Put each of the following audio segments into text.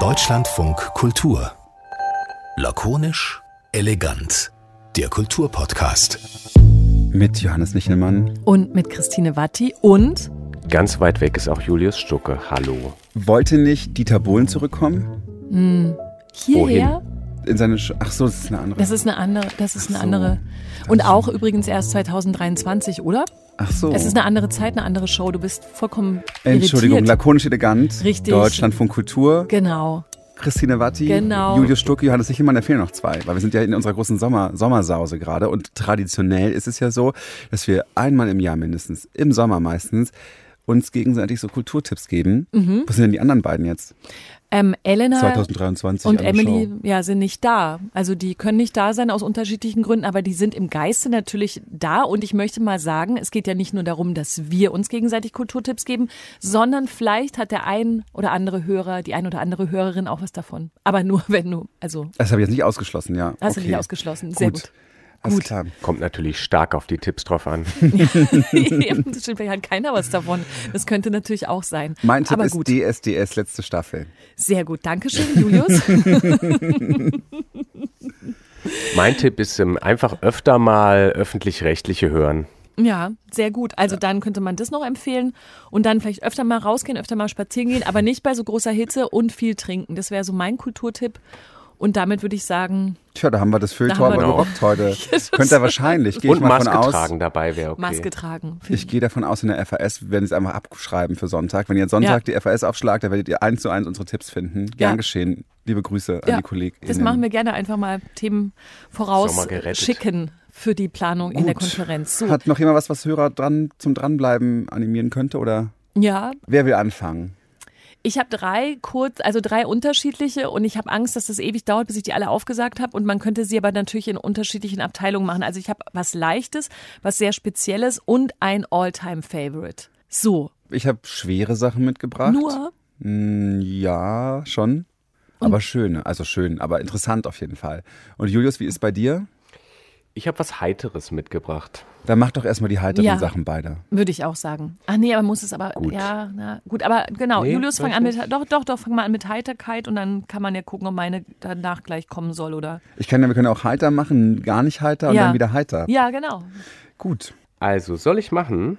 Deutschlandfunk Kultur. Lakonisch, elegant. Der Kulturpodcast. Mit Johannes Nichelmann. Und mit Christine Watti und Ganz weit weg ist auch Julius Stucke. Hallo. Wollte nicht Dieter Bohlen zurückkommen? hm, hierher. In seine Sch Ach so, das ist eine andere. Das ist eine andere. Das ist Ach eine so. andere. Und auch übrigens erst 2023, oder? Ach so. Es ist eine andere Zeit, eine andere Show. Du bist vollkommen Entschuldigung, irritiert. lakonisch elegant. Richtig. Deutschlandfunk Kultur. Genau. Christine Watti, Genau. Julius Stucke, Johannes Sichelmann, da fehlen noch zwei, weil wir sind ja in unserer großen Sommer Sommersause gerade und traditionell ist es ja so, dass wir einmal im Jahr mindestens, im Sommer meistens, uns gegenseitig so Kulturtipps geben. Mhm. Wo sind denn die anderen beiden jetzt? Ähm, Elena 2023 und Emily Show. ja, sind nicht da. Also die können nicht da sein aus unterschiedlichen Gründen, aber die sind im Geiste natürlich da. Und ich möchte mal sagen, es geht ja nicht nur darum, dass wir uns gegenseitig Kulturtipps geben, sondern vielleicht hat der ein oder andere Hörer, die ein oder andere Hörerin auch was davon. Aber nur wenn du, also Das habe ich jetzt nicht ausgeschlossen, ja. hast du okay. nicht ausgeschlossen. Sehr gut. Alles Gut. Kommt natürlich stark auf die Tipps drauf an. Eben, das stimmt, vielleicht hat keiner was davon. Das könnte natürlich auch sein. Mein Tipp Aber ist gut. DSDS letzte Staffel. Sehr gut. Dankeschön, Julius. Mein Tipp ist ähm, einfach öfter mal öffentlich-rechtliche hören. Ja, sehr gut. Also dann könnte man das noch empfehlen und dann vielleicht öfter mal rausgehen, öfter mal spazieren gehen, aber nicht bei so großer Hitze und viel trinken. Das wäre so mein Kulturtipp. Und damit würde ich sagen, Tja, da haben wir das wir aber gerockt heute. Könnte er wahrscheinlich, gehe ich Und mal von Maske aus. tragen dabei wäre okay. Maske tragen. Ich gehe davon aus, in der FAS werden sie es einfach abschreiben für Sonntag. Wenn ihr Sonntag die FAS aufschlagt, da werdet ihr eins zu eins unsere Tipps finden. Gern Ja. geschehen. Liebe Grüße Ja, an die Kollegen. Das machen wir gerne einfach mal Themen voraus Sommer gerettet. schicken für die Planung in der Konferenz. So, Hat noch jemand was, was Hörer dran zum Dranbleiben animieren könnte? Oder ja, wer will anfangen? Ich habe drei kurz, also drei unterschiedliche und ich habe Angst, dass das ewig dauert, bis ich die alle aufgesagt habe und man könnte sie aber natürlich in unterschiedlichen Abteilungen machen. Also ich habe was Leichtes, was sehr Spezielles und ein All-Time-Favorite. So, Ich habe schwere Sachen mitgebracht. nur Mm, Ja, schon. Aber schön, also schön, aber interessant auf jeden Fall. Und Julius, wie ist bei dir? Ich habe was Heiteres mitgebracht. Dann mach doch erstmal die heiteren Ja. Sachen beide. würde ich auch sagen. Ach nee, aber muss es aber Gut. ja, na, gut, aber genau, Nee, Julius fang an mit doch doch doch fang mal an mit Heiterkeit und dann kann man ja gucken, ob meine danach gleich kommen soll oder Ich kann ja, wir können auch heiter machen, gar nicht heiter und Ja. dann wieder heiter. Ja, genau. Gut. Also, soll ich machen?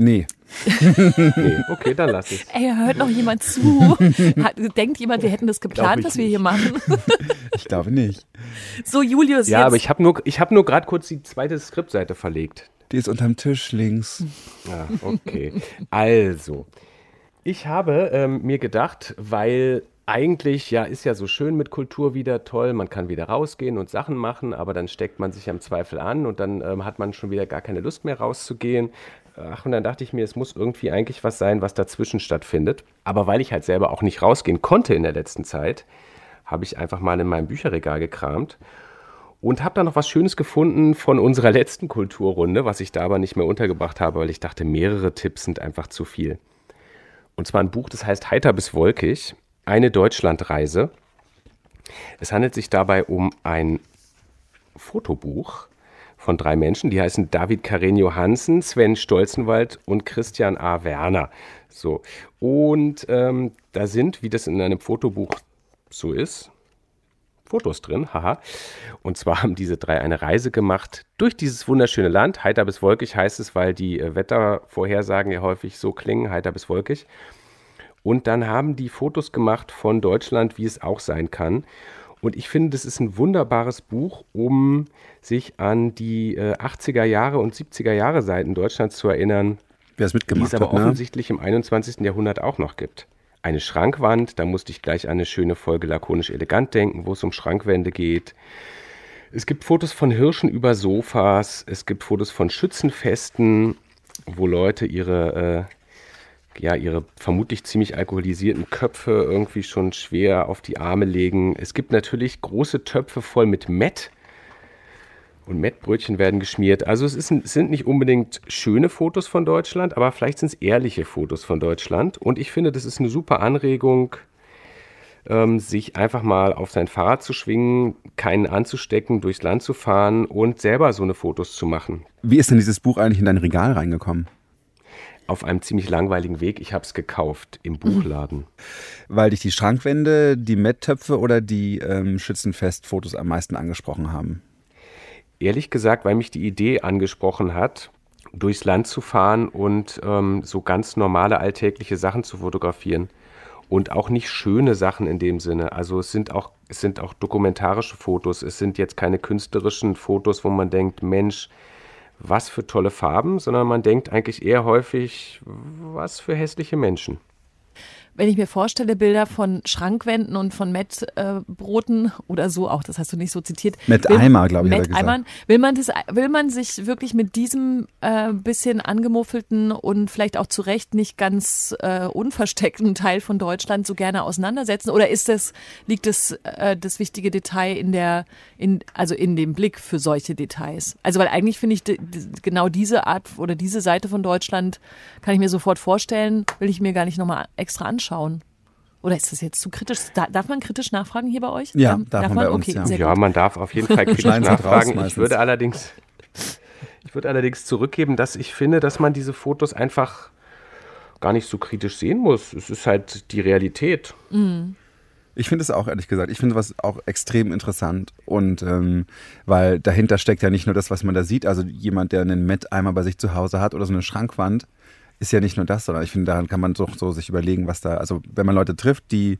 Nee. Nee, okay, dann lass ich. Ey, hört noch jemand zu? Hat, denkt jemand, wir hätten das geplant, was wir hier machen? Ich glaube nicht. So, Julius, Ja, jetzt. aber ich habe nur, ich hab nur gerade kurz die zweite Skriptseite verlegt. Die ist unterm Tisch links. Ja, okay. Also, ich habe ähm, mir gedacht, weil eigentlich, ja, ist ja so schön mit Kultur wieder toll, man kann wieder rausgehen und Sachen machen, aber dann steckt man sich am Zweifel an und dann ähm, hat man schon wieder gar keine Lust mehr rauszugehen. Ach, und dann dachte ich mir, es muss irgendwie eigentlich was sein, was dazwischen stattfindet. Aber weil ich halt selber auch nicht rausgehen konnte in der letzten Zeit, habe ich einfach mal in meinem Bücherregal gekramt und habe da noch was Schönes gefunden von unserer letzten Kulturrunde, was ich da aber nicht mehr untergebracht habe, weil ich dachte, mehrere Tipps sind einfach zu viel. Und zwar ein Buch, das heißt Heiter bis Wolkig, eine Deutschlandreise. Es handelt sich dabei um ein Fotobuch von drei Menschen, die heißen David Karenio Hansen, Sven Stolzenwald und Christian A. Werner. So. Und ähm, da sind, wie das in einem Fotobuch so ist, Fotos drin, haha. Und zwar haben diese drei eine Reise gemacht durch dieses wunderschöne Land. Heiter bis wolkig heißt es, weil die äh, Wettervorhersagen ja häufig so klingen, heiter bis wolkig. Und dann haben die Fotos gemacht von Deutschland, wie es auch sein kann. Und ich finde, das ist ein wunderbares Buch, um sich an die äh, 80er Jahre und 70er Jahre Seiten Deutschlands zu erinnern, Wer es die mitgemacht es aber hat, ne? offensichtlich im 21. Jahrhundert auch noch gibt. Eine Schrankwand, da musste ich gleich an eine schöne Folge lakonisch elegant denken, wo es um Schrankwände geht. Es gibt Fotos von Hirschen über Sofas, es gibt Fotos von Schützenfesten, wo Leute ihre, äh, ja, ihre vermutlich ziemlich alkoholisierten Köpfe irgendwie schon schwer auf die Arme legen. Es gibt natürlich große Töpfe voll mit Mett, und Mettbrötchen werden geschmiert. Also es, ist, es sind nicht unbedingt schöne Fotos von Deutschland, aber vielleicht sind es ehrliche Fotos von Deutschland. Und ich finde, das ist eine super Anregung, ähm, sich einfach mal auf sein Fahrrad zu schwingen, keinen anzustecken, durchs Land zu fahren und selber so eine Fotos zu machen. Wie ist denn dieses Buch eigentlich in dein Regal reingekommen? Auf einem ziemlich langweiligen Weg. Ich habe es gekauft im Buchladen. Weil dich die Schrankwände, die Metttöpfe oder die ähm, Schützenfest-Fotos am meisten angesprochen haben? Ehrlich gesagt, weil mich die Idee angesprochen hat, durchs Land zu fahren und ähm, so ganz normale alltägliche Sachen zu fotografieren. Und auch nicht schöne Sachen in dem Sinne. Also es sind auch, es sind auch dokumentarische Fotos. Es sind jetzt keine künstlerischen Fotos, wo man denkt, Mensch, was für tolle Farben, sondern man denkt eigentlich eher häufig, was für hässliche Menschen wenn ich mir vorstelle, Bilder von Schrankwänden und von Mettbroten äh, oder so, auch das hast du nicht so zitiert. Metteimer, glaube ich. Metteimern, will man das, will man sich wirklich mit diesem äh, bisschen angemuffelten und vielleicht auch zu Recht nicht ganz äh, unversteckten Teil von Deutschland so gerne auseinandersetzen? Oder ist das, liegt das, äh, das wichtige Detail in der, in, also in dem Blick für solche Details? Also, weil eigentlich finde ich genau diese Art oder diese Seite von Deutschland kann ich mir sofort vorstellen, will ich mir gar nicht nochmal extra anschauen anschauen. Oder ist das jetzt zu kritisch? darf man kritisch nachfragen hier bei euch? Ja, ähm, darf, darf, man, bei uns, okay, ja. ja man darf auf jeden Fall kritisch nachfragen. Ich würde allerdings, ich würde allerdings zurückgeben, dass ich finde, dass man diese Fotos einfach gar nicht so kritisch sehen muss. Es ist halt die Realität. Mhm. Ich finde es auch, ehrlich gesagt, ich finde was auch extrem interessant. Und ähm, weil dahinter steckt ja nicht nur das, was man da sieht, also jemand, der einen Met-Eimer bei sich zu Hause hat oder so eine Schrankwand, ist ja nicht nur das, sondern ich finde, daran kann man so, so sich überlegen, was da, also wenn man Leute trifft, die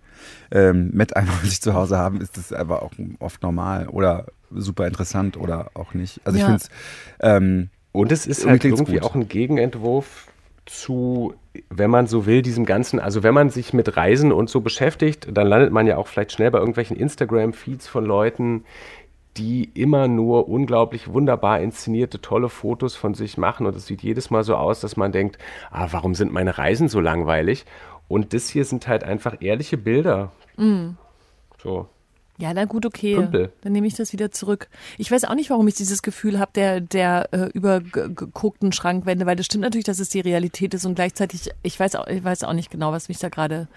ähm, Met einfach sich zu Hause haben, ist das einfach auch oft normal oder super interessant oder auch nicht. Also ja. ich finde es. Ähm, und es ist halt irgendwie gut. auch ein Gegenentwurf zu, wenn man so will, diesem Ganzen, also wenn man sich mit Reisen und so beschäftigt, dann landet man ja auch vielleicht schnell bei irgendwelchen Instagram-Feeds von Leuten, die immer nur unglaublich wunderbar inszenierte, tolle Fotos von sich machen. Und es sieht jedes Mal so aus, dass man denkt, ah, warum sind meine Reisen so langweilig? Und das hier sind halt einfach ehrliche Bilder. Mm. So. Ja, na gut, okay. Pümpel. Dann nehme ich das wieder zurück. Ich weiß auch nicht, warum ich dieses Gefühl habe, der, der äh, übergeguckten Schrankwände, weil das stimmt natürlich, dass es die Realität ist und gleichzeitig, ich weiß auch, ich weiß auch nicht genau, was mich da gerade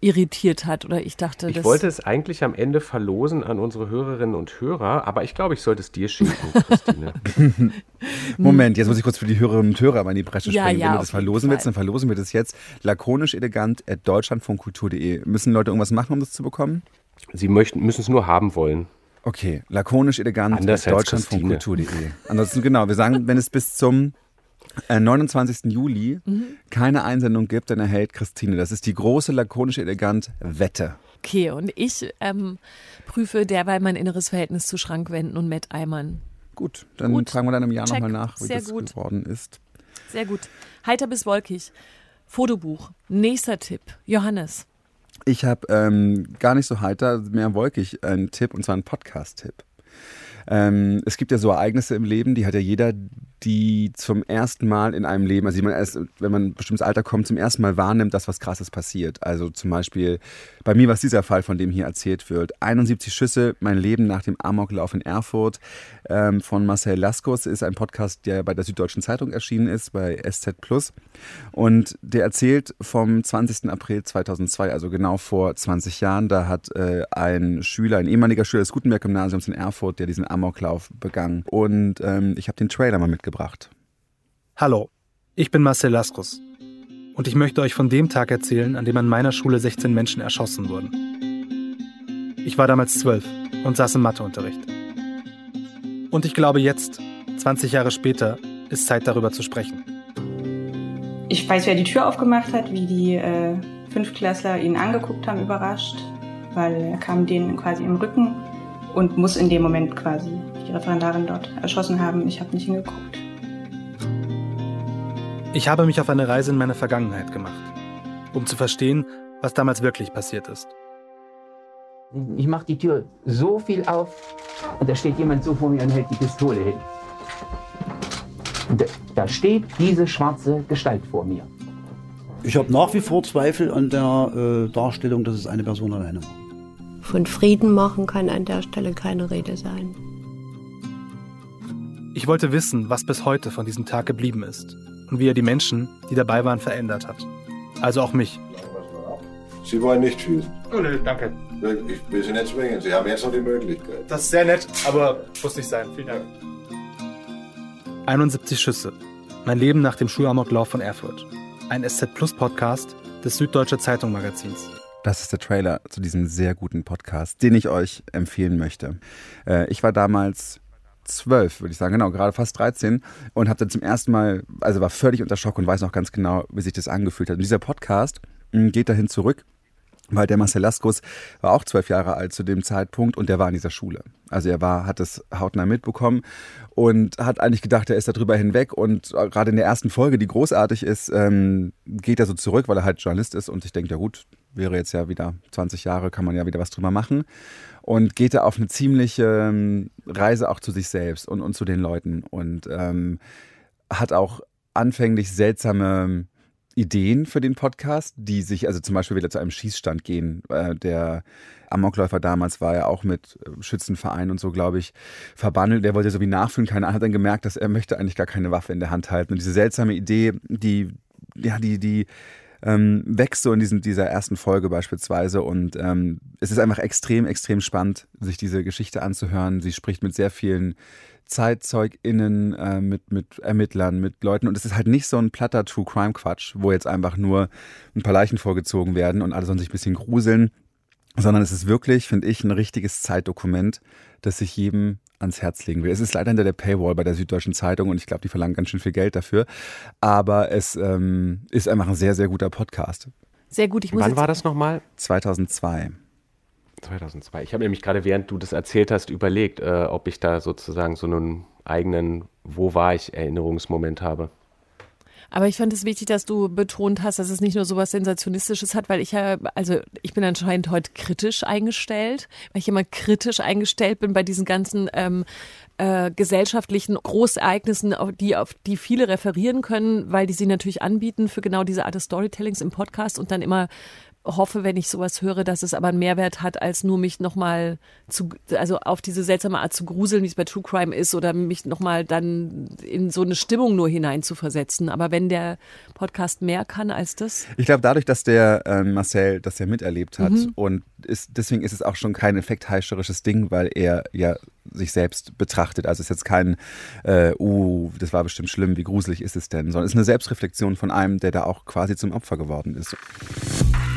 irritiert hat oder ich dachte, ich wollte es eigentlich am Ende verlosen an unsere Hörerinnen und Hörer, aber ich glaube, ich sollte es dir schenken, Christine. Moment, jetzt muss ich kurz für die Hörerinnen und Hörer mal in die Bresche springen. Ja, ja, Wenn du das verlosen willst, dann verlosen wir das jetzt lakonisch elegant at deutschlandfunkkultur.de. Müssen Leute irgendwas machen, um das zu bekommen? Sie möchten, müssen es nur haben wollen. Okay, lakonisch elegant at deutschlandfunkkultur.de. Ansonsten genau, wir sagen, wenn es bis zum 29. Äh, Juli mhm. keine Einsendung gibt, dann erhält Christine. Das ist die große, lakonische, elegant Wette. Okay, und ich ähm, prüfe derweil mein inneres Verhältnis zu Schrankwänden und Metteimern. Gut, dann gut. fragen wir dann im Jahr nochmal nach, wie Sehr das gut. geworden ist. Sehr gut. Heiter bis wolkig. Fotobuch. Nächster Tipp. Johannes. Ich habe ähm, gar nicht so heiter, mehr wolkig einen Tipp, und zwar einen Podcast-Tipp. Ähm, es gibt ja so Ereignisse im Leben, die hat ja jeder, die zum ersten Mal in einem Leben, also die man erst, wenn man ein bestimmtes Alter kommt, zum ersten Mal wahrnimmt, dass was Krasses passiert. Also zum Beispiel, bei mir war es dieser Fall, von dem hier erzählt wird. 71 Schüsse, mein Leben nach dem Amoklauf in Erfurt ähm, von Marcel Laskus ist ein Podcast, der bei der Süddeutschen Zeitung erschienen ist, bei SZ Plus. Und der erzählt vom 20. April 2002, also genau vor 20 Jahren. Da hat äh, ein Schüler, ein ehemaliger Schüler des Gutenberg-Gymnasiums in Erfurt, der diesen Amoklauf begangen. Und ähm, ich habe den Trailer mal mitgebracht. Hallo, ich bin Marcel Laskus. Und ich möchte euch von dem Tag erzählen, an dem an meiner Schule 16 Menschen erschossen wurden. Ich war damals zwölf und saß im Matheunterricht. Und ich glaube jetzt, 20 Jahre später, ist Zeit darüber zu sprechen. Ich weiß, wer die Tür aufgemacht hat, wie die äh, Fünftklässler ihn angeguckt haben, überrascht, weil er kam denen quasi im Rücken und muss in dem Moment quasi die Referendarin dort erschossen haben. Ich habe nicht hingeguckt. Ich habe mich auf eine Reise in meine Vergangenheit gemacht, um zu verstehen, was damals wirklich passiert ist. Ich mache die Tür so viel auf und da steht jemand so vor mir und hält die Pistole hin. Da steht diese schwarze Gestalt vor mir. Ich habe nach wie vor Zweifel an der äh, Darstellung, dass es eine Person alleine war. Von Frieden machen kann an der Stelle keine Rede sein. Ich wollte wissen, was bis heute von diesem Tag geblieben ist und wie er die Menschen, die dabei waren, verändert hat. Also auch mich. Sie wollen nicht schießen. Oh, nee, danke. Ich will Sie nicht zwingen. Sie haben jetzt noch die Möglichkeit. Das ist sehr nett, aber muss nicht sein. Vielen Dank. 71 Schüsse. Mein Leben nach dem Schulamoklauf von Erfurt. ein SZ Plus Podcast des Süddeutsche Zeitung Magazins. Das ist der Trailer zu diesem sehr guten Podcast, den ich euch empfehlen möchte. Äh, ich war damals zwölf, würde ich sagen, genau, gerade fast 13 und habe dann zum ersten Mal, also war völlig unter Schock und weiß noch ganz genau, wie sich das angefühlt hat. Und dieser Podcast mh, geht dahin zurück, weil der Marcel Laskus war auch zwölf Jahre alt zu dem Zeitpunkt und der war in dieser Schule. Also er war, hat es hautnah mitbekommen und hat eigentlich gedacht, er ist darüber hinweg und gerade in der ersten Folge, die großartig ist, ähm, geht er so zurück, weil er halt Journalist ist und ich denke, ja gut, wäre jetzt ja wieder 20 Jahre, kann man ja wieder was drüber machen und geht da auf eine ziemliche ähm, Reise auch zu sich selbst und, und zu den Leuten und ähm, hat auch anfänglich seltsame Ideen für den Podcast, die sich also zum Beispiel wieder zu einem Schießstand gehen. Äh, der Amokläufer damals war ja auch mit äh, Schützenverein und so, glaube ich, verbandelt. Der wollte so wie nachfühlen. Keiner hat dann gemerkt, dass er möchte eigentlich gar keine Waffe in der Hand halten. Und diese seltsame Idee, die, ja, die, die ähm, wächst so in diesen, dieser ersten Folge beispielsweise. Und ähm, es ist einfach extrem, extrem spannend, sich diese Geschichte anzuhören. Sie spricht mit sehr vielen ZeitzeugInnen, äh, mit, mit Ermittlern, mit Leuten. Und es ist halt nicht so ein platter True Crime Quatsch, wo jetzt einfach nur ein paar Leichen vorgezogen werden und alle sollen sich ein bisschen gruseln, sondern es ist wirklich, finde ich, ein richtiges Zeitdokument, das sich jedem ans Herz legen will. Es ist leider hinter der Paywall bei der Süddeutschen Zeitung und ich glaube, die verlangen ganz schön viel Geld dafür. Aber es ähm, ist einfach ein sehr, sehr guter Podcast. Sehr gut. Ich muss Wann war das nochmal? 2002. 2002. Ich habe nämlich gerade, während du das erzählt hast, überlegt, äh, ob ich da sozusagen so einen eigenen Wo war ich Erinnerungsmoment habe. Aber ich fand es wichtig, dass du betont hast, dass es nicht nur so was Sensationistisches hat, weil ich ja, also ich bin anscheinend heute kritisch eingestellt, weil ich immer kritisch eingestellt bin bei diesen ganzen ähm, äh, gesellschaftlichen Großereignissen, auf die, auf die viele referieren können, weil die sie natürlich anbieten für genau diese Art des Storytellings im Podcast und dann immer hoffe, wenn ich sowas höre, dass es aber einen Mehrwert hat, als nur mich nochmal zu, also auf diese seltsame Art zu gruseln, wie es bei True Crime ist, oder mich nochmal dann in so eine Stimmung nur hinein zu versetzen. Aber wenn der Podcast mehr kann als das? Ich glaube, dadurch, dass der äh, Marcel das ja miterlebt hat Mhm. und ist, deswegen ist es auch schon kein effektheischerisches Ding, weil er ja sich selbst betrachtet. Also es ist jetzt kein, äh, uh, das war bestimmt schlimm, wie gruselig ist es denn, sondern es ist eine Selbstreflexion von einem, der da auch quasi zum Opfer geworden ist.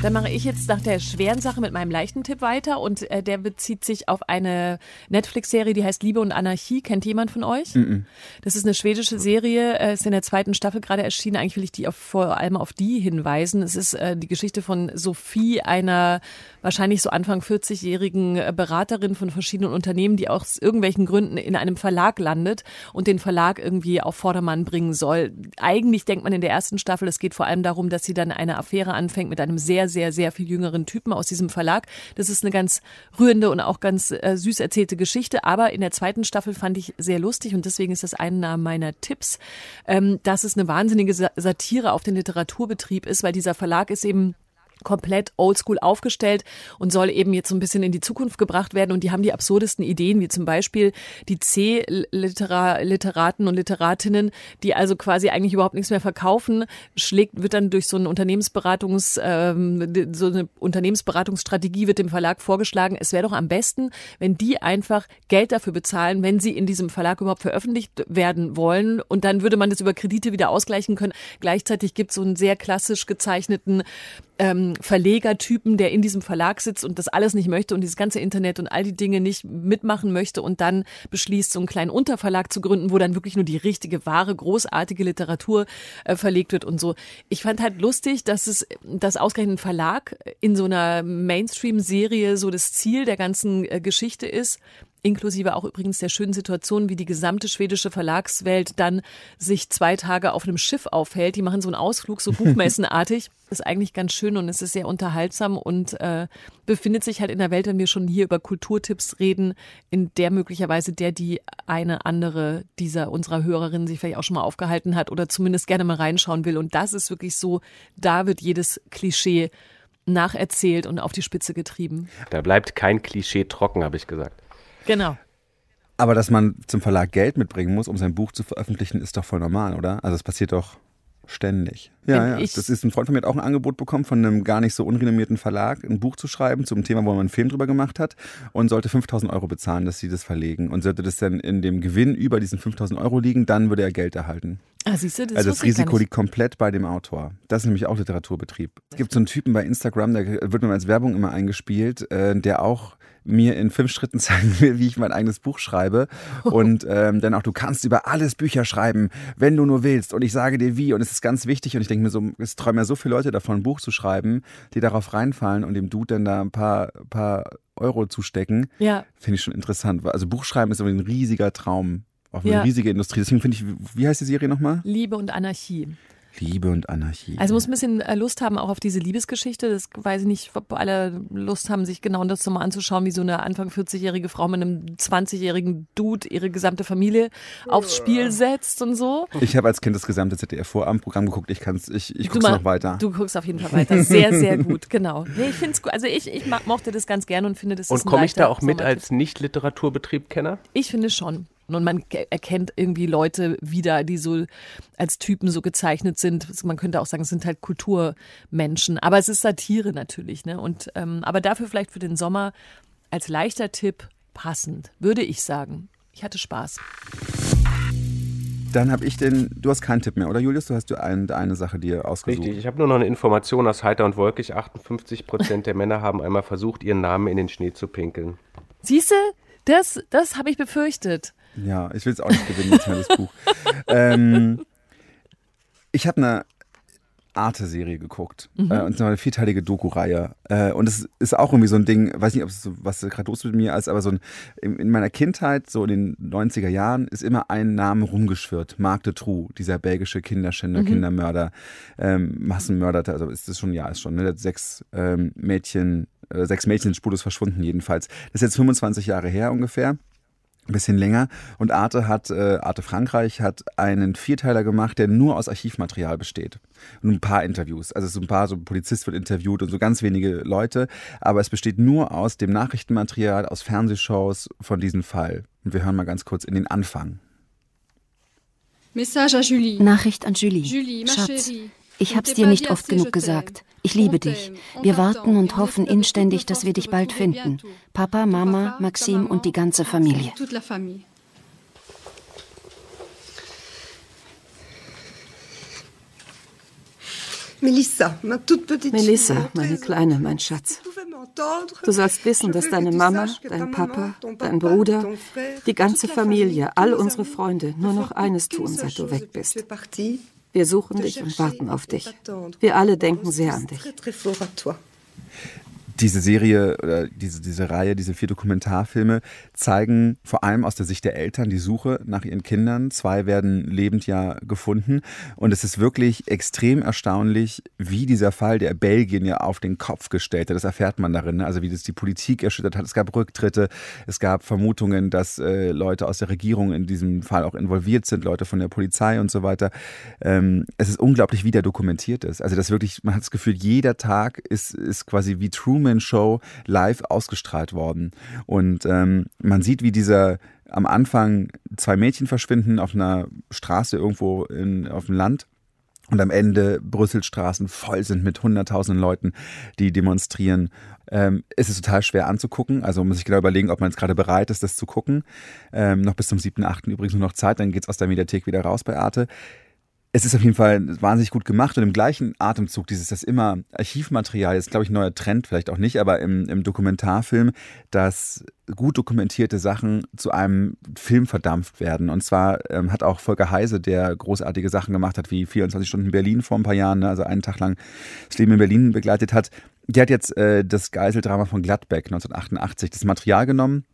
Dann mache ich jetzt nach der schweren Sache mit meinem leichten Tipp weiter und äh, der bezieht sich auf eine Netflix-Serie, die heißt Liebe und Anarchie. Kennt jemand von euch? Mhm. Das ist eine schwedische Serie, äh, ist in der zweiten Staffel gerade erschienen. Eigentlich will ich die auf, vor allem auf die hinweisen. Es ist äh, die Geschichte von Sophie, einer wahrscheinlich so Anfang 40-jährigen äh, Beraterin von verschiedenen Unternehmen, die aus irgendwelchen Gründen in einem Verlag landet und den Verlag irgendwie auf Vordermann bringen soll. Eigentlich denkt man in der ersten Staffel, es geht vor allem darum, dass sie dann eine Affäre anfängt mit einem sehr, sehr, sehr viel jüngeren Typen aus diesem Verlag. Das ist eine ganz rührende und auch ganz äh, süß erzählte Geschichte. Aber in der zweiten Staffel fand ich sehr lustig und deswegen ist das einer meiner Tipps, ähm, dass es eine wahnsinnige Sa- Satire auf den Literaturbetrieb ist, weil dieser Verlag ist eben komplett oldschool aufgestellt und soll eben jetzt so ein bisschen in die Zukunft gebracht werden. Und die haben die absurdesten Ideen, wie zum Beispiel die C-Literaten und Literatinnen, die also quasi eigentlich überhaupt nichts mehr verkaufen, schlägt, wird dann durch so eine Unternehmensberatungs, ähm, so eine Unternehmensberatungsstrategie wird dem Verlag vorgeschlagen. Es wäre doch am besten, wenn die einfach Geld dafür bezahlen, wenn sie in diesem Verlag überhaupt veröffentlicht werden wollen. Und dann würde man das über Kredite wieder ausgleichen können. Gleichzeitig gibt es so einen sehr klassisch gezeichneten ähm, Verlegertypen, der in diesem Verlag sitzt und das alles nicht möchte und dieses ganze Internet und all die Dinge nicht mitmachen möchte und dann beschließt, so einen kleinen Unterverlag zu gründen, wo dann wirklich nur die richtige, wahre, großartige Literatur äh, verlegt wird und so. Ich fand halt lustig, dass es, dass ausgerechnet ein Verlag in so einer Mainstream-Serie so das Ziel der ganzen äh, Geschichte ist, inklusive auch übrigens der schönen Situation, wie die gesamte schwedische Verlagswelt dann sich zwei Tage auf einem Schiff aufhält. Die machen so einen Ausflug, so buchmessenartig. ist eigentlich ganz schön und es ist sehr unterhaltsam und äh, befindet sich halt in der Welt, wenn wir schon hier über Kulturtipps reden, in der möglicherweise der die eine andere dieser unserer Hörerinnen sich vielleicht auch schon mal aufgehalten hat oder zumindest gerne mal reinschauen will. Und das ist wirklich so, da wird jedes Klischee nacherzählt und auf die Spitze getrieben. Da bleibt kein Klischee trocken, habe ich gesagt. Genau. Aber dass man zum Verlag Geld mitbringen muss, um sein Buch zu veröffentlichen, ist doch voll normal, oder? Also es passiert doch Ständig. Ja, ja. ich- Das ist ein Freund von mir hat auch ein Angebot bekommen von einem gar nicht so unrenommierten Verlag, ein Buch zu schreiben zum Thema, wo man einen Film drüber gemacht hat und sollte 5000 Euro bezahlen, dass sie das verlegen. Und sollte das dann in dem Gewinn über diesen 5000 Euro liegen, dann würde er Geld erhalten. Ah, siehst du, das also das Risiko liegt komplett bei dem Autor. Das ist nämlich auch Literaturbetrieb. Es gibt so einen Typen bei Instagram, der wird mir als Werbung immer eingespielt, äh, der auch mir in fünf Schritten zeigen will, wie ich mein eigenes Buch schreibe. Und ähm, dann auch, du kannst über alles Bücher schreiben, wenn du nur willst. Und ich sage dir wie. Und es ist ganz wichtig. Und ich denke mir so, es träumen ja so viele Leute davon, ein Buch zu schreiben, die darauf reinfallen und dem Dude dann da ein paar, paar Euro zustecken. Ja. Finde ich schon interessant. Also Buchschreiben ist aber ein riesiger Traum. Auch eine Ja. riesige Industrie. Deswegen finde ich, wie heißt die Serie nochmal? Liebe und Anarchie. Liebe und Anarchie. Also muss ein bisschen äh, Lust haben auch auf diese Liebesgeschichte. Das weiß ich nicht, ob alle Lust haben, sich genau das mal anzuschauen, wie so eine Anfang 40-jährige Frau mit einem 20-jährigen Dude ihre gesamte Familie aufs Spiel setzt und so. Ich habe als Kind das gesamte ZDF-Vorabendprogramm geguckt. Ich kann's, ich, ich guck's mal- noch weiter. Du guckst auf jeden Fall weiter. Sehr, sehr gut, genau. Nee, ich finde es gut. Also ich, ich mochte das ganz gerne und finde, das ist Und komme ich da auch mit als Nicht-Literaturbetrieb-Kenner? Ich finde schon. Und man ke- erkennt irgendwie Leute wieder, die so als Typen so gezeichnet sind. Man könnte auch sagen, es sind halt Kulturmenschen. Aber es ist Satire natürlich. Ne? Und, ähm, aber dafür vielleicht für den Sommer als leichter Tipp passend, würde ich sagen. Ich hatte Spaß. Dann habe ich den, du hast keinen Tipp mehr, oder Julius? Du hast du ein, eine Sache dir ausgesucht. Richtig, ich habe nur noch eine Information aus Heiter und Wolkig. 58 Prozent der Männer haben einmal versucht, ihren Namen in den Schnee zu pinkeln. Siehste, das, das habe ich befürchtet. Ja, ich will es auch nicht gewinnen, jetzt mal das Buch. ähm, ich habe eine Arte-Serie geguckt. Mhm. Äh, und zwar eine vierteilige Doku-Reihe. Äh, und es ist auch irgendwie so ein Ding, weiß nicht, ob es so, was gerade los mit mir ist, aber so ein, in, in meiner Kindheit, so in den 90er Jahren, ist immer ein Name rumgeschwirrt. Marc de Trou, dieser belgische Kinderschänder, Mhm. Kindermörder, ähm, Massenmörder, also ist das schon, ja, ist schon, ne? Sechs ähm, Mädchen, äh, sechs Mädchen sind spurlos verschwunden jedenfalls. Das ist jetzt 25 Jahre her ungefähr bisschen länger. Und Arte hat, äh, Arte Frankreich hat einen Vierteiler gemacht, der nur aus Archivmaterial besteht. Und ein paar Interviews. Also so ein paar, so ein Polizist wird interviewt und so ganz wenige Leute. Aber es besteht nur aus dem Nachrichtenmaterial, aus Fernsehshows von diesem Fall. Und wir hören mal ganz kurz in den Anfang. Message à Julie. Nachricht an Julie. Julie, ma Schatz, chérie. Ich hab's dir nicht oft genug gesagt. Ich liebe dich. Wir warten und hoffen inständig, dass wir dich bald finden. Papa, Mama, Maxim und die ganze Familie. Melissa, meine Kleine, mein Schatz. Du sollst wissen, dass deine Mama, dein Papa, dein Bruder, die ganze Familie, all unsere Freunde nur noch eines tun, seit du weg bist. Wir suchen dich und warten auf dich. Wir alle denken sehr an dich. Diese Serie oder diese, diese Reihe, diese vier Dokumentarfilme zeigen vor allem aus der Sicht der Eltern die Suche nach ihren Kindern. Zwei werden lebend ja gefunden. Und es ist wirklich extrem erstaunlich, wie dieser Fall, der Belgien ja auf den Kopf gestellt hat, das erfährt man darin. ne? Also wie das die Politik erschüttert hat. Es gab Rücktritte, es gab Vermutungen, dass äh, Leute aus der Regierung in diesem Fall auch involviert sind, Leute von der Polizei und so weiter. Ähm, es ist unglaublich, wie der dokumentiert ist. Also das wirklich, man hat das Gefühl, jeder Tag ist, ist quasi wie Truman Show live ausgestrahlt worden. Und ähm, man sieht, wie dieser am Anfang zwei Mädchen verschwinden auf einer Straße irgendwo in, auf dem Land. Und am Ende Brüssel Straßen voll sind mit hunderttausenden Leuten, die demonstrieren. Ähm, es ist total schwer anzugucken. Also muss ich genau überlegen, ob man jetzt gerade bereit ist, das zu gucken. Ähm, noch bis zum 7.8. übrigens nur noch Zeit, dann geht's aus der Mediathek wieder raus bei Arte. Es ist auf jeden Fall wahnsinnig gut gemacht und im gleichen Atemzug dieses, das immer Archivmaterial, ist glaube ich ein neuer Trend, vielleicht auch nicht, aber im, im Dokumentarfilm, dass gut dokumentierte Sachen zu einem Film verdampft werden. Und zwar ähm, hat auch Volker Heise, der großartige Sachen gemacht hat, wie 24 Stunden Berlin vor ein paar Jahren, ne, also einen Tag lang das Leben in Berlin begleitet hat, der hat jetzt äh, das Geiseldrama von Gladbeck 1988, das Material genommen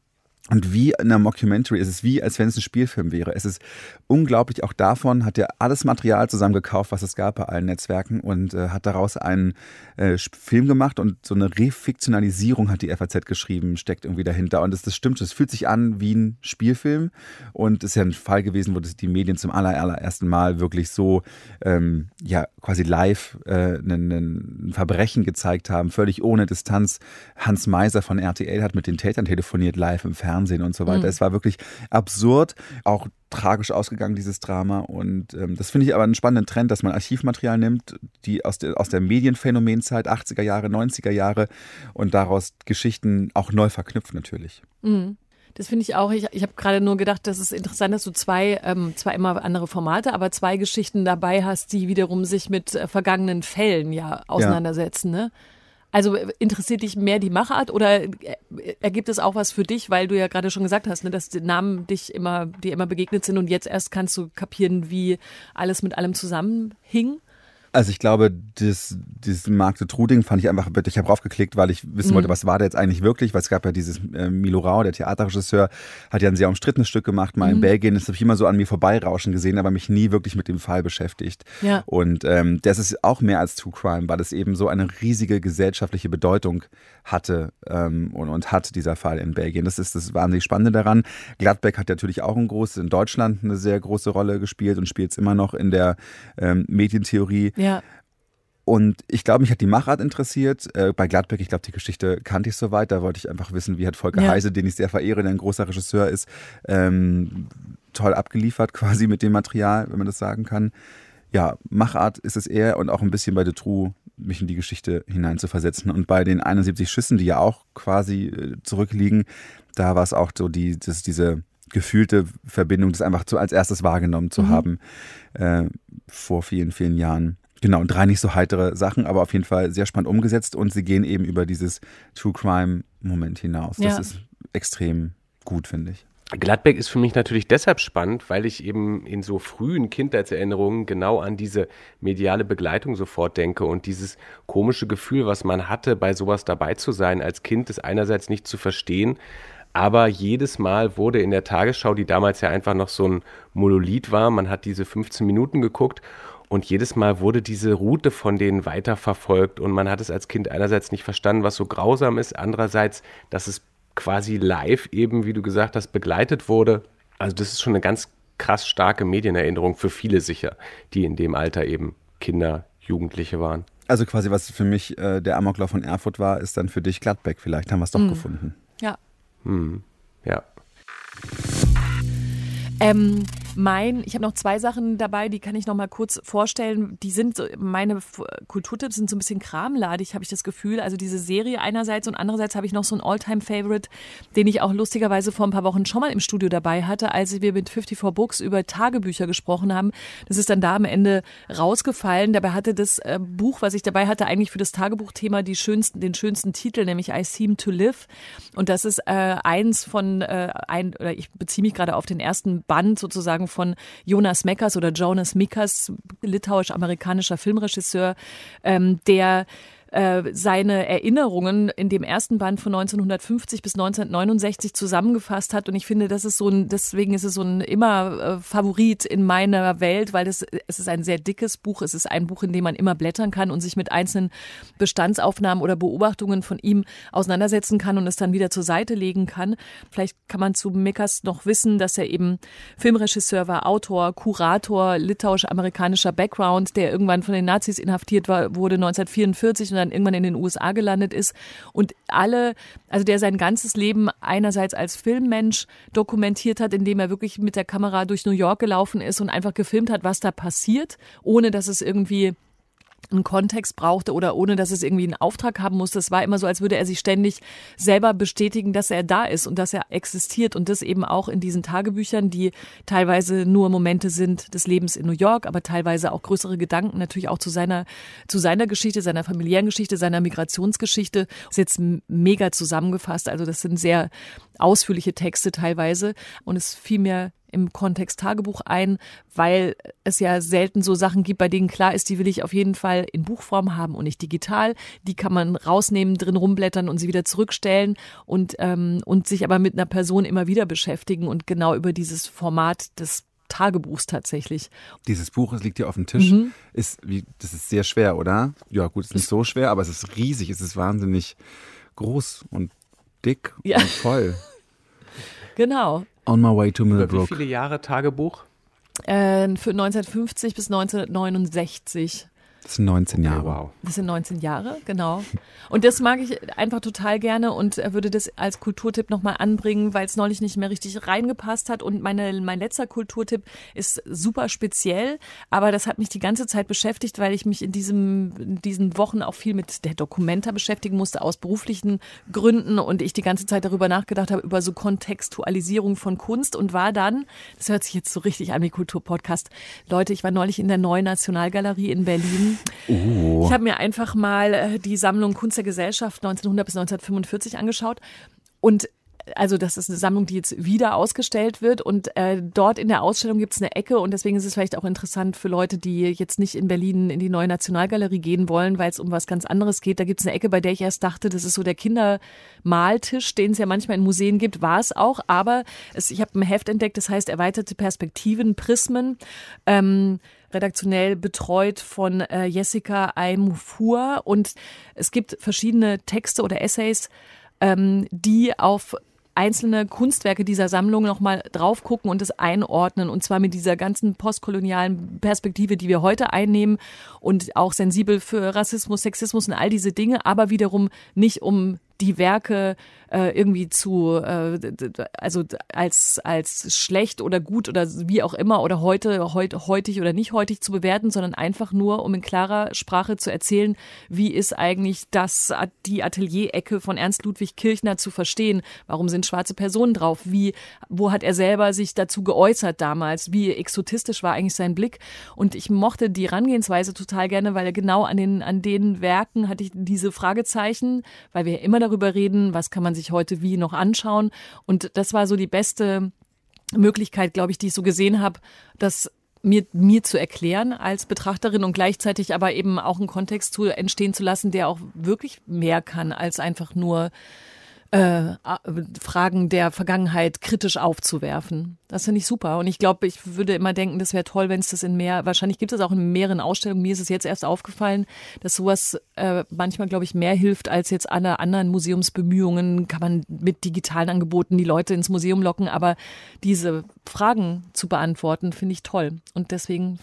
und wie in einer Mockumentary ist es wie, als wenn es ein Spielfilm wäre. Es ist unglaublich, auch davon hat er alles Material zusammengekauft, was es gab bei allen Netzwerken und äh, hat daraus einen äh, Film gemacht und so eine Refiktionalisierung hat die FAZ geschrieben, steckt irgendwie dahinter. Und das, das stimmt, es fühlt sich an wie ein Spielfilm und es ist ja ein Fall gewesen, wo das die Medien zum aller, allerersten Mal wirklich so, ähm, ja, quasi live äh, ein Verbrechen gezeigt haben, völlig ohne Distanz. Hans Meiser von RTL hat mit den Tätern telefoniert, live im Fernsehen und so weiter. Mhm. Es war wirklich absurd, auch tragisch ausgegangen, dieses Drama. Und ähm, das finde ich aber einen spannenden Trend, dass man Archivmaterial nimmt, die aus der, aus der Medienphänomenzeit, 80er Jahre, 90er Jahre und daraus Geschichten auch neu verknüpft natürlich. Mhm. Das finde ich auch. Ich, ich habe gerade nur gedacht, das ist interessant, dass du zwei, ähm, zwar immer andere Formate, aber zwei Geschichten dabei hast, die wiederum sich mit äh, vergangenen Fällen ja auseinandersetzen. Ja. Ne? Also äh, interessiert dich mehr die Machart oder äh, ergibt es auch was für dich, weil du ja gerade schon gesagt hast, ne, dass die Namen dich immer, dir immer begegnet sind und jetzt erst kannst du kapieren, wie alles mit allem zusammenhing? Also ich glaube, das, dieses Mark de Truding fand ich einfach, ich habe raufgeklickt, weil ich wissen mhm. wollte, was war der jetzt eigentlich wirklich, weil es gab ja dieses äh, Milo Rau, der Theaterregisseur, hat ja ein sehr umstrittenes Stück gemacht, mal mhm. in Belgien, das habe ich immer so an mir vorbeirauschen gesehen, aber mich nie wirklich mit dem Fall beschäftigt. Ja. Und ähm, das ist auch mehr als True Crime, weil es eben so eine riesige gesellschaftliche Bedeutung hatte ähm, und, und hat, dieser Fall in Belgien. Das ist das wahnsinnig Spannende daran. Gladbeck hat natürlich auch ein großes, in Deutschland eine sehr große Rolle gespielt und spielt es immer noch in der ähm, Medientheorie. Ja. Ja. Und ich glaube, mich hat die Machart interessiert. Äh, bei Gladbeck, ich glaube, die Geschichte kannte ich soweit. Da wollte ich einfach wissen, wie hat Volker ja. Heise, den ich sehr verehre, der ein großer Regisseur ist, ähm, toll abgeliefert quasi mit dem Material, wenn man das sagen kann. Ja, Machart ist es eher und auch ein bisschen bei True, mich in die Geschichte hineinzuversetzen. Und bei den 71 Schüssen, die ja auch quasi äh, zurückliegen, da war es auch so die, das, diese gefühlte Verbindung, das einfach so als erstes wahrgenommen zu mhm. haben äh, vor vielen, vielen Jahren. Genau, und drei nicht so heitere Sachen, aber auf jeden Fall sehr spannend umgesetzt und sie gehen eben über dieses True Crime-Moment hinaus. Das ja. ist extrem gut, finde ich. Gladbeck ist für mich natürlich deshalb spannend, weil ich eben in so frühen Kindheitserinnerungen genau an diese mediale Begleitung sofort denke und dieses komische Gefühl, was man hatte, bei sowas dabei zu sein, als Kind, das einerseits nicht zu verstehen, aber jedes Mal wurde in der Tagesschau, die damals ja einfach noch so ein Monolith war, man hat diese 15 Minuten geguckt und jedes Mal wurde diese Route von denen weiterverfolgt und man hat es als Kind einerseits nicht verstanden, was so grausam ist, andererseits, dass es quasi live eben, wie du gesagt hast, begleitet wurde. Also das ist schon eine ganz krass starke Medienerinnerung für viele sicher, die in dem Alter eben Kinder, Jugendliche waren. Also quasi, was für mich äh, der Amoklauf von Erfurt war, ist dann für dich Gladbeck. Vielleicht haben wir es doch mhm. gefunden. Ja. Mhm. Ja. Ähm, mein, ich habe noch zwei Sachen dabei, die kann ich noch mal kurz vorstellen. Die sind meine Kulturtipps sind so ein bisschen kramladig, habe ich das Gefühl. Also diese Serie einerseits und andererseits habe ich noch so einen Alltime favorite den ich auch lustigerweise vor ein paar Wochen schon mal im Studio dabei hatte, als wir mit 54 Books über Tagebücher gesprochen haben. Das ist dann da am Ende rausgefallen. Dabei hatte das äh, Buch, was ich dabei hatte, eigentlich für das Tagebuchthema die schönsten, den schönsten Titel, nämlich I Seem to Live. Und das ist äh, eins von äh, ein, oder ich beziehe mich gerade auf den ersten Band sozusagen Aussagen von Jonas Mekas oder Jonas Mikas, litauisch-amerikanischer Filmregisseur, ähm, der äh, seine Erinnerungen in dem ersten Band von 1950 bis 1969 zusammengefasst hat. Und ich finde, das ist so ein, deswegen ist es so ein immer äh, Favorit in meiner Welt, weil das, es ist ein sehr dickes Buch. Es ist ein Buch, in dem man immer blättern kann und sich mit einzelnen Bestandsaufnahmen oder Beobachtungen von ihm auseinandersetzen kann und es dann wieder zur Seite legen kann. Vielleicht kann man zu Mekas noch wissen, dass er eben Filmregisseur war, Autor, Kurator, litauisch-amerikanischer Background, der irgendwann von den Nazis inhaftiert war, wurde 1944 und dann irgendwann in den USA gelandet ist und alle, also der sein ganzes Leben einerseits als Filmmensch dokumentiert hat, indem er wirklich mit der Kamera durch New York gelaufen ist und einfach gefilmt hat, was da passiert, ohne dass es irgendwie einen Kontext brauchte oder ohne dass es irgendwie einen Auftrag haben musste. Es war immer so, als würde er sich ständig selber bestätigen, dass er da ist und dass er existiert und das eben auch in diesen Tagebüchern, die teilweise nur Momente sind des Lebens in New York, aber teilweise auch größere Gedanken natürlich auch zu seiner zu seiner Geschichte, seiner familiären Geschichte, seiner Migrationsgeschichte. Das ist jetzt mega zusammengefasst. Also das sind sehr ausführliche Texte teilweise und es fiel mir im Kontext Tagebuch ein, weil es ja selten so Sachen gibt, bei denen klar ist, die will ich auf jeden Fall in Buchform haben und nicht digital. Die kann man rausnehmen, drin rumblättern und sie wieder zurückstellen und, ähm, und sich aber mit einer Person immer wieder beschäftigen und genau über dieses Format des Tagebuchs tatsächlich. Dieses Buch, es liegt hier auf dem Tisch, mhm. ist wie, das ist sehr schwer, oder? Ja, gut, es ist nicht so schwer, aber es ist riesig, es ist wahnsinnig groß und dick ja. und voll. Genau. On my way to Millbrook. Über wie viele Jahre Tagebuch? Äh, für 1950 bis 1969. Das sind 19 Jahre. wow. Das sind 19 Jahre, genau. Und das mag ich einfach total gerne und würde das als Kulturtipp nochmal anbringen, weil es neulich nicht mehr richtig reingepasst hat. Und meine, mein letzter Kulturtipp ist super speziell, aber das hat mich die ganze Zeit beschäftigt, weil ich mich in, diesem, in diesen Wochen auch viel mit der Dokumenta beschäftigen musste, aus beruflichen Gründen und ich die ganze Zeit darüber nachgedacht habe, über so Kontextualisierung von Kunst und war dann, das hört sich jetzt so richtig an wie Kulturpodcast, Leute, ich war neulich in der Neuen Nationalgalerie in Berlin Oh. ich habe mir einfach mal äh, die Sammlung Kunst der Gesellschaft 1900 bis 1945 angeschaut und also das ist eine Sammlung, die jetzt wieder ausgestellt wird und äh, dort in der Ausstellung gibt es eine Ecke und deswegen ist es vielleicht auch interessant für Leute, die jetzt nicht in Berlin in die neue Nationalgalerie gehen wollen, weil es um was ganz anderes geht. Da gibt es eine Ecke, bei der ich erst dachte, das ist so der Kindermaltisch, den es ja manchmal in Museen gibt, war es auch, aber es, ich habe ein Heft entdeckt, das heißt erweiterte Perspektiven, Prismen. Ähm, redaktionell betreut von äh, Jessica Aimufur und es gibt verschiedene Texte oder Essays, ähm, die auf einzelne Kunstwerke dieser Sammlung nochmal drauf gucken und es einordnen. Und zwar mit dieser ganzen postkolonialen Perspektive, die wir heute einnehmen und auch sensibel für Rassismus, Sexismus und all diese Dinge, aber wiederum nicht um die Werke äh, irgendwie zu, äh, also als, als schlecht oder gut oder wie auch immer oder heute, heut, heutig oder nicht heutig zu bewerten, sondern einfach nur, um in klarer Sprache zu erzählen, wie ist eigentlich das, die Atelierecke von Ernst Ludwig Kirchner zu verstehen? Warum sind schwarze Personen drauf? Wie, wo hat er selber sich dazu geäußert damals? Wie exotistisch war eigentlich sein Blick? Und ich mochte die Herangehensweise total gerne, weil genau an den, an den Werken hatte ich diese Fragezeichen, weil wir immer darüber reden, was kann man sich heute wie noch anschauen. Und das war so die beste Möglichkeit, glaube ich, die ich so gesehen habe, das mir, mir zu erklären als Betrachterin und gleichzeitig aber eben auch einen Kontext zu entstehen zu lassen, der auch wirklich mehr kann als einfach nur äh, Fragen der Vergangenheit kritisch aufzuwerfen. Das finde ich super. Und ich glaube, ich würde immer denken, das wäre toll, wenn es das in mehr, wahrscheinlich gibt es auch in mehreren Ausstellungen. Mir ist es jetzt erst aufgefallen, dass sowas äh, manchmal, glaube ich, mehr hilft als jetzt alle anderen Museumsbemühungen. Kann man mit digitalen Angeboten die Leute ins Museum locken. Aber diese Fragen zu beantworten, finde ich toll. Und deswegen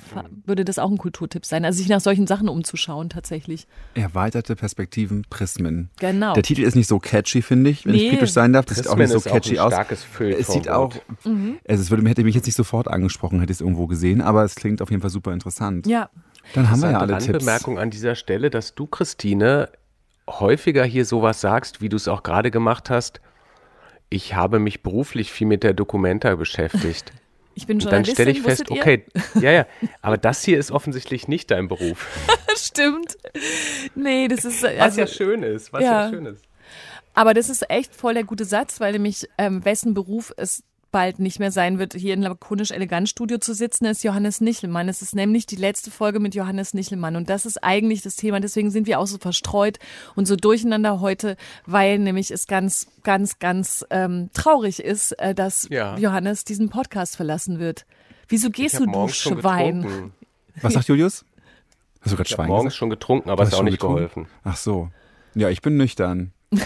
würde das auch ein Kulturtipp sein. Also sich nach solchen Sachen umzuschauen, tatsächlich. Erweiterte Perspektiven, Prismen. Genau. Der Titel ist nicht so catchy, finde ich, wenn Nee. ich kritisch sein darf. Das sieht auch Prismen nicht so catchy aus. Es sieht auch, Mhm. also es würde, hätte mich jetzt nicht sofort angesprochen, hätte ich es irgendwo gesehen, aber es klingt auf jeden Fall super interessant. Ja. Dann haben wir ja alle Tipps. Randbemerkung an dieser Stelle, dass du, Christine, häufiger hier sowas sagst, wie du es auch gerade gemacht hast. Ich habe mich beruflich viel mit der Dokumenta beschäftigt. Ich bin Und dann Journalistin, stelle ich fest, okay, ja, ja, aber das hier ist offensichtlich nicht dein Beruf. Stimmt. Nee, das ist. Was also, ja schön ist, was ja. schön ist. Aber das ist echt voll der gute Satz, weil nämlich ähm, wessen Beruf es bald nicht mehr sein wird, hier in Lakonisch Elegant Studio zu sitzen, ist Johannes Nichelmann. Es ist nämlich die letzte Folge mit Johannes Nichelmann. Und das ist eigentlich das Thema. Deswegen sind wir auch so verstreut und so durcheinander heute, weil nämlich es ganz, ganz, ganz ähm, traurig ist, äh, dass Ja. Johannes diesen Podcast verlassen wird. Wieso gehst Ich du, du Schwein? getrunken. Was sagt Julius? Hast du gerade Ich Schwein morgens gesagt? schon getrunken, aber es hast hat auch nicht getrunken? geholfen. Ach so. Ja, ich bin nüchtern.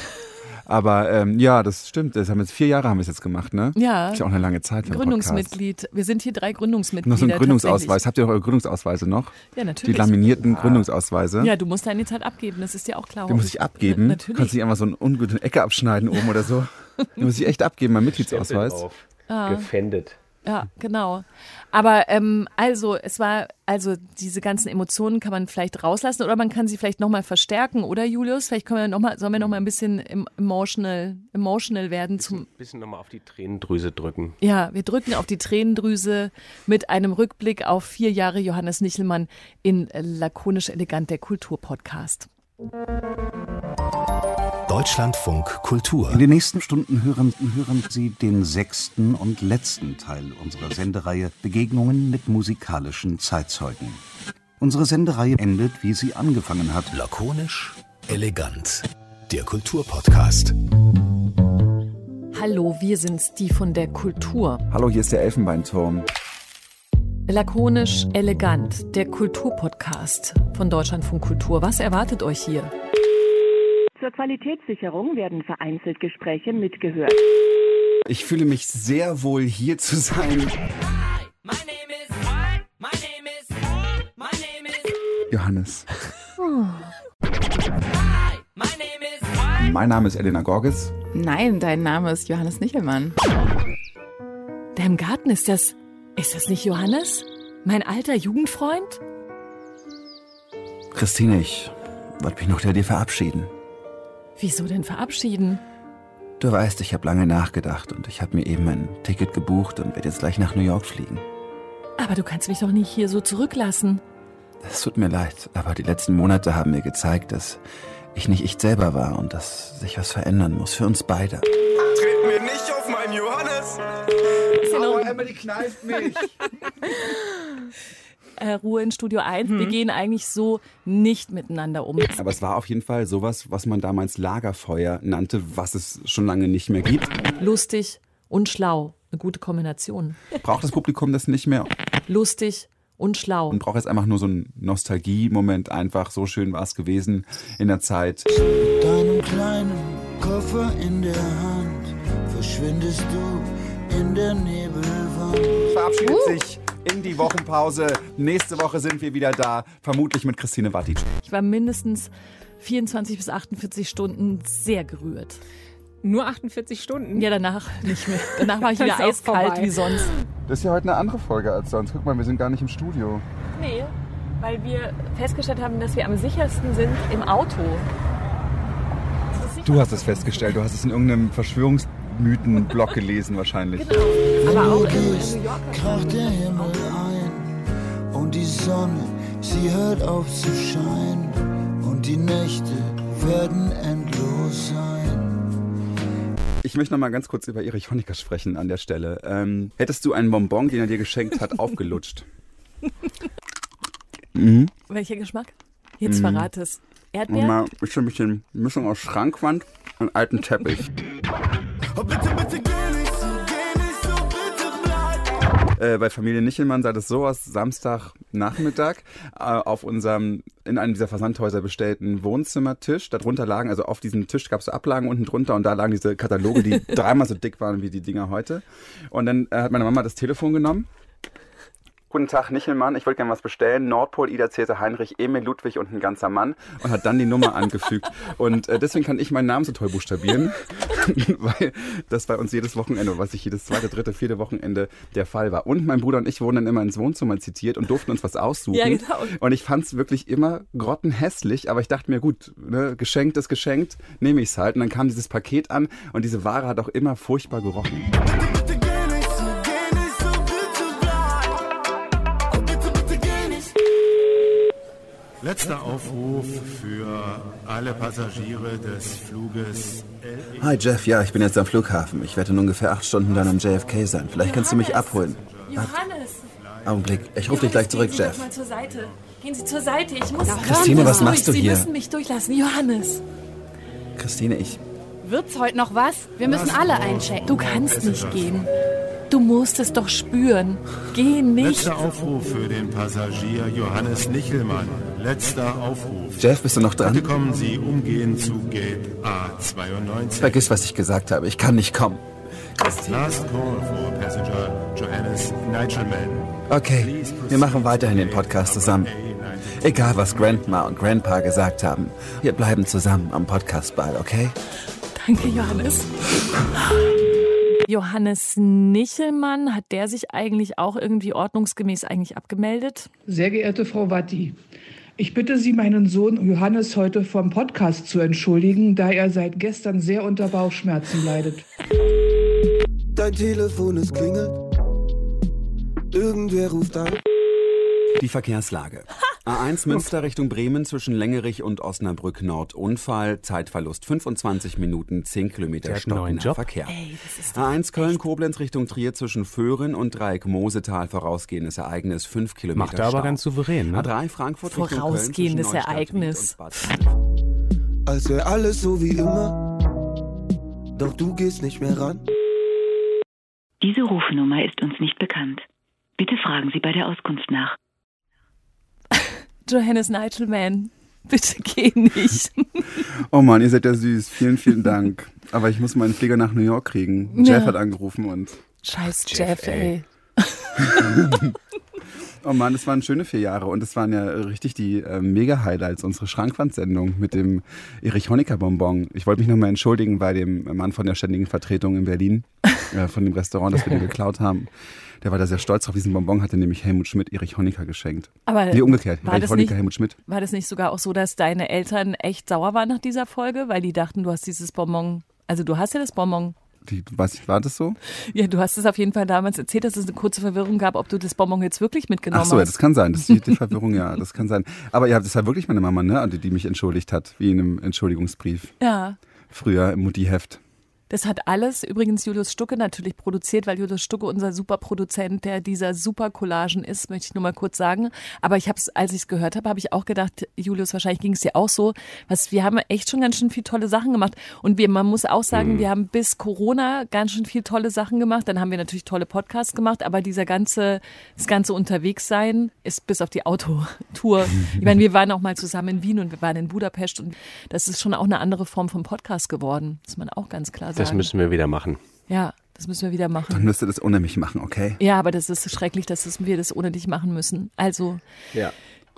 Aber ähm, ja, das stimmt. Das haben jetzt vier Jahre haben wir es jetzt gemacht, ne? Ja. Ist ja auch eine lange Zeit für einen Podcast. Gründungsmitglied. Wir sind hier drei Gründungsmitglieder. Noch so ein Gründungsausweis. Habt ihr noch eure Gründungsausweise noch? Ja, natürlich. Die laminierten Gründungsausweise. Ja, du musst deine Zeit abgeben, das ist dir auch klar. Die muss ich abgeben. Natürlich. Kannst du nicht einfach so eine ungute Ecke abschneiden oben oder so? Die muss ich echt abgeben, mein Mitgliedsausweis. Auf. Ah. Gefändet. Ja, genau. Aber ähm, also es war, also diese ganzen Emotionen kann man vielleicht rauslassen oder man kann sie vielleicht nochmal verstärken, oder Julius? Vielleicht können wir noch mal, sollen wir nochmal ein bisschen em- emotional, emotional werden zum Ein bisschen nochmal auf die Tränendrüse drücken. Ja, wir drücken auf die Tränendrüse mit einem Rückblick auf vier Jahre Johannes Nichelmann in Lakonisch Elegant, der Kulturpodcast. Deutschlandfunk Kultur. In den nächsten Stunden hören, hören Sie den sechsten und letzten Teil unserer Sendereihe Begegnungen mit musikalischen Zeitzeugen. Unsere Sendereihe endet, wie sie angefangen hat. Lakonisch, elegant. Der Kulturpodcast. Hallo, wir sind's, die von der Kultur. Hallo, hier ist der Elfenbeinturm. Lakonisch elegant, der Kulturpodcast von Deutschlandfunk Kultur. Was erwartet euch hier? Zur Qualitätssicherung werden vereinzelt Gespräche mitgehört. Ich fühle mich sehr wohl hier zu Johannes. Mein Name ist Elena Gorges. Nein, dein Name ist Johannes Nichelmann. Da im Garten ist das. Ist das nicht Johannes? Mein alter Jugendfreund? Christine, ich wollte mich noch der dir verabschieden. Wieso denn verabschieden? Du weißt, ich habe lange nachgedacht und ich habe mir eben ein Ticket gebucht und werde jetzt gleich nach New York fliegen. Aber du kannst mich doch nicht hier so zurücklassen. Es tut mir leid, aber die letzten Monate haben mir gezeigt, dass ich nicht ich selber war und dass sich was verändern muss für uns beide. Tritt mir nicht auf meinen Johannes! Aua, Emily kneift mich! Äh, Ruhe in Studio 1. Mhm. Wir gehen eigentlich so nicht miteinander um. Aber es war auf jeden Fall sowas, was man damals Lagerfeuer nannte, was es schon lange nicht mehr gibt. Lustig und schlau. Eine gute Kombination. Braucht das Publikum das nicht mehr Lustig und schlau. und braucht jetzt einfach nur so einen Nostalgie-Moment. Einfach so schön war es gewesen in der Zeit. Mit deinem kleinen Koffer in der Hand verschwindest du in der Nebelwand. Verabschiedet sich in die Wochenpause. Nächste Woche sind wir wieder da, vermutlich mit Christine Wattic. Ich war mindestens 24 bis 48 Stunden sehr gerührt. Nur 48 Stunden? Ja, danach nicht mehr. Danach war ich wieder eiskalt vorbei. wie sonst. Das ist ja heute eine andere Folge als sonst. Guck mal, wir sind gar nicht im Studio. Nee, weil wir festgestellt haben, dass wir am sichersten sind im Auto. Du hast es festgestellt, du hast es in irgendeinem Verschwörungsmythen-Blog gelesen wahrscheinlich. Aber auch kracht der Himmel ein und die Sonne, sie hört auf zu scheinen und die Nächte werden endlos sein. Ich möchte noch mal ganz kurz über Erich Honecker sprechen an der Stelle. Ähm, hättest du einen Bonbon, den er dir geschenkt hat, aufgelutscht? mhm. Welcher Geschmack? Jetzt Mhm. verrate es. Erdbeer? mal ein bisschen Mischung aus Schrankwand und alten Teppich. Oh, bitte, bitte geh nicht so, geh nicht so, bitte bleib. Äh, bei Familie Nichelmann sah das so aus, Samstagnachmittag äh, auf unserem, in einem dieser Versandhäuser bestellten Wohnzimmertisch. Darunter lagen, also auf diesem Tisch gab es so Ablagen unten drunter und da lagen diese Kataloge, die dreimal so dick waren wie die Dinger heute. Und dann äh, hat meine Mama das Telefon genommen. Guten Tag, Nichelmann, ich wollte gerne was bestellen. Nordpol, Ida, Cäsar, Heinrich, Emil, Ludwig und ein ganzer Mann. Und hat dann die Nummer angefügt. Und äh, deswegen kann ich meinen Namen so toll buchstabieren, weil das bei uns jedes Wochenende, was ich jedes zweite, dritte, vierte Wochenende der Fall war. Und mein Bruder und ich wurden dann immer ins Wohnzimmer zitiert und durften uns was aussuchen. Ja, genau. Und ich fand es wirklich immer grottenhässlich, aber ich dachte mir, gut, ne, geschenkt ist geschenkt, nehme ich es halt. Und dann kam dieses Paket an und diese Ware hat auch immer furchtbar gerochen. Letzter Aufruf für alle Passagiere des Fluges LE. Hi Jeff, ja, ich bin jetzt am Flughafen. Ich werde in ungefähr acht Stunden dann am JFK sein. Vielleicht kannst du mich abholen. Johannes! Augenblick, ich rufe dich gleich zurück, Gehen Sie Jeff. zur Seite. Gehen Sie zur Seite. Ich muss. Christine, was machst du Sie hier? müssen mich durchlassen. Johannes! Christine, ich. Wird's heute noch was? Wir müssen alle einchecken. Du kannst nicht gehen. Du musst es doch spüren. Geh nicht. Letzter Aufruf für den Passagier Johannes Nichelmann. Letzter Aufruf. Jeff, bist du noch Bitte dran? kommen Sie umgehend zu Gate A92. Vergiss, was ich gesagt habe. Ich kann nicht kommen. Last call for passenger Johannes Nichelmann. Okay, wir machen weiterhin den Podcast zusammen. Egal, was Grandma und Grandpa gesagt haben. Wir bleiben zusammen am Podcastball, okay? Danke, Johannes. Johannes Nichelmann, hat der sich eigentlich auch irgendwie ordnungsgemäß eigentlich abgemeldet? Sehr geehrte Frau Watti, ich bitte Sie, meinen Sohn Johannes heute vom Podcast zu entschuldigen, da er seit gestern sehr unter Bauchschmerzen leidet. Dein Telefon ist klingelt. Irgendwer ruft an. Die Verkehrslage. A1 Münster Richtung Bremen zwischen Längerich und Osnabrück Nord. Unfall, Zeitverlust 25 Minuten, 10 Kilometer stockender. Verkehr. Ey, das ist A1 Köln Koblenz Richtung Trier zwischen Föhren und Dreieck Mosetal vorausgehendes Ereignis 5 Kilometer Macht er aber ganz souverän, ne? A3 Frankfurt Richtung Köln Vorausgehendes zwischen Neustadt, Ereignis. Als wäre alles so wie immer. Doch du gehst nicht mehr ran. Diese Rufnummer ist uns nicht bekannt. Bitte fragen Sie bei der Auskunft nach. Johannes Nichelmann, bitte geh nicht. Oh Mann, ihr seid ja süß. Vielen, vielen Dank. Aber ich muss meinen Flieger nach New York kriegen. Ja. Jeff hat angerufen und Scheiß Jeff, Jeff, ey. Oh Mann, das waren schöne vier Jahre und es waren ja richtig die äh, Mega-Highlights, unsere Schrankwandsendung mit dem Erich Honecker-Bonbon. Ich wollte mich nochmal entschuldigen bei dem Mann von der ständigen Vertretung in Berlin, äh, von dem Restaurant, das wir den geklaut haben. Der war da sehr stolz drauf. Diesen Bonbon hatte nämlich Helmut Schmidt Erich Honecker geschenkt. Aber nee, umgekehrt. war Erich das Honecker, nicht- Helmut Schmidt. War das nicht sogar auch so, dass deine Eltern echt sauer waren nach dieser Folge, weil die dachten, du hast dieses Bonbon, also du hast ja das Bonbon. Die, weiß ich, war das so? Ja, du hast es auf jeden Fall damals erzählt, dass es eine kurze Verwirrung gab, ob du das Bonbon jetzt wirklich mitgenommen Ach so, ja, hast. das kann sein. Das ist die, die Verwirrung, ja, das kann sein. Aber ja, das war wirklich meine Mama, ne, die, die mich entschuldigt hat, wie in einem Entschuldigungsbrief. Ja. Früher im Mutti-Heft. Das hat alles übrigens Julius Stucke natürlich produziert, weil Julius Stucke unser Superproduzent, der dieser Super-Collagen ist, möchte ich nur mal kurz sagen. Aber ich habe es, als ich es gehört habe, habe ich auch gedacht, Julius, wahrscheinlich ging es dir auch so. Was, wir haben echt schon ganz schön viel tolle Sachen gemacht. Und wir, man muss auch sagen, Mhm. wir haben bis Corona ganz schön viel tolle Sachen gemacht. Dann haben wir natürlich tolle Podcasts gemacht, aber dieser ganze, das ganze Unterwegssein ist bis auf die Autotour. Ich meine, wir waren auch mal zusammen in Wien und wir waren in Budapest und das ist schon auch eine andere Form von Podcast geworden. Das muss man auch ganz klar sagen. Das müssen wir wieder machen. Ja, das müssen wir wieder machen. Dann müsst ihr das ohne mich machen, okay? Ja, aber das ist schrecklich, dass das, wir das ohne dich machen müssen. Also, Ja.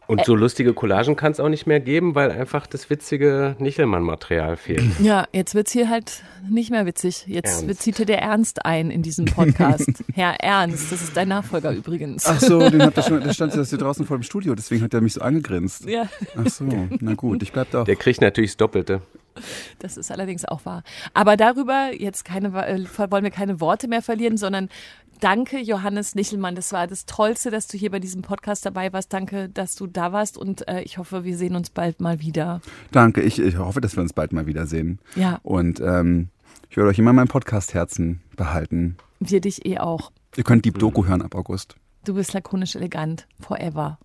Und so lustige Collagen kann es auch nicht mehr geben, weil einfach das witzige Nichelmann-Material fehlt. ja, jetzt wird's hier halt nicht mehr witzig. Jetzt Ernst. zieht hier der Ernst ein in diesem Podcast. Herr Ernst, das ist dein Nachfolger übrigens. Ach so, den habt ihr schon, der stand das hier draußen vor dem Studio, deswegen hat er mich so angegrinst. Ja. Ach so, na gut, ich bleib doch. Der kriegt natürlich das Doppelte. Das ist allerdings auch wahr. Aber darüber jetzt keine, äh, wollen wir keine Worte mehr verlieren, sondern danke, Johannes Nichelmann. Das war das Tollste, dass du hier bei diesem Podcast dabei warst. Danke, dass du da warst und äh, ich hoffe, wir sehen uns bald mal wieder. Danke, ich, ich hoffe, dass wir uns bald mal wiedersehen. Ja. Und ähm, ich werde euch immer mein Podcast-Herzen behalten. Wir dich eh auch. Ihr könnt Deep Doku hören ab August. Du bist lakonisch elegant. Forever.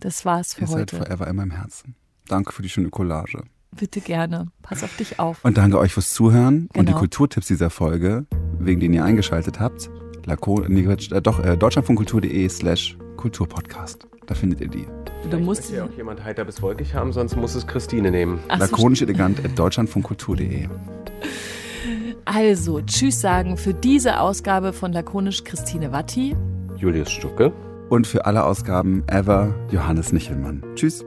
Das war's für Ihr seid heute. forever in meinem Herzen. Danke für die schöne Collage. Bitte gerne. Pass auf dich auf. Und danke euch fürs Zuhören und die Genau. Kulturtipps dieser Folge, wegen denen ihr eingeschaltet habt. Lako, nee, äh, doch, äh, deutschlandfunkkultur.de slash Kulturpodcast. Da findet ihr die. Du musst ja auch jemand heiter bis wolkig haben, sonst muss es Christine nehmen. Ach so, Lakonisch elegant at deutschlandfunkkultur.de. Also, tschüss sagen für diese Ausgabe von Lakonisch Christine Watti. Julius Stucke. Und für alle Ausgaben ever Johannes Nichelmann. Tschüss.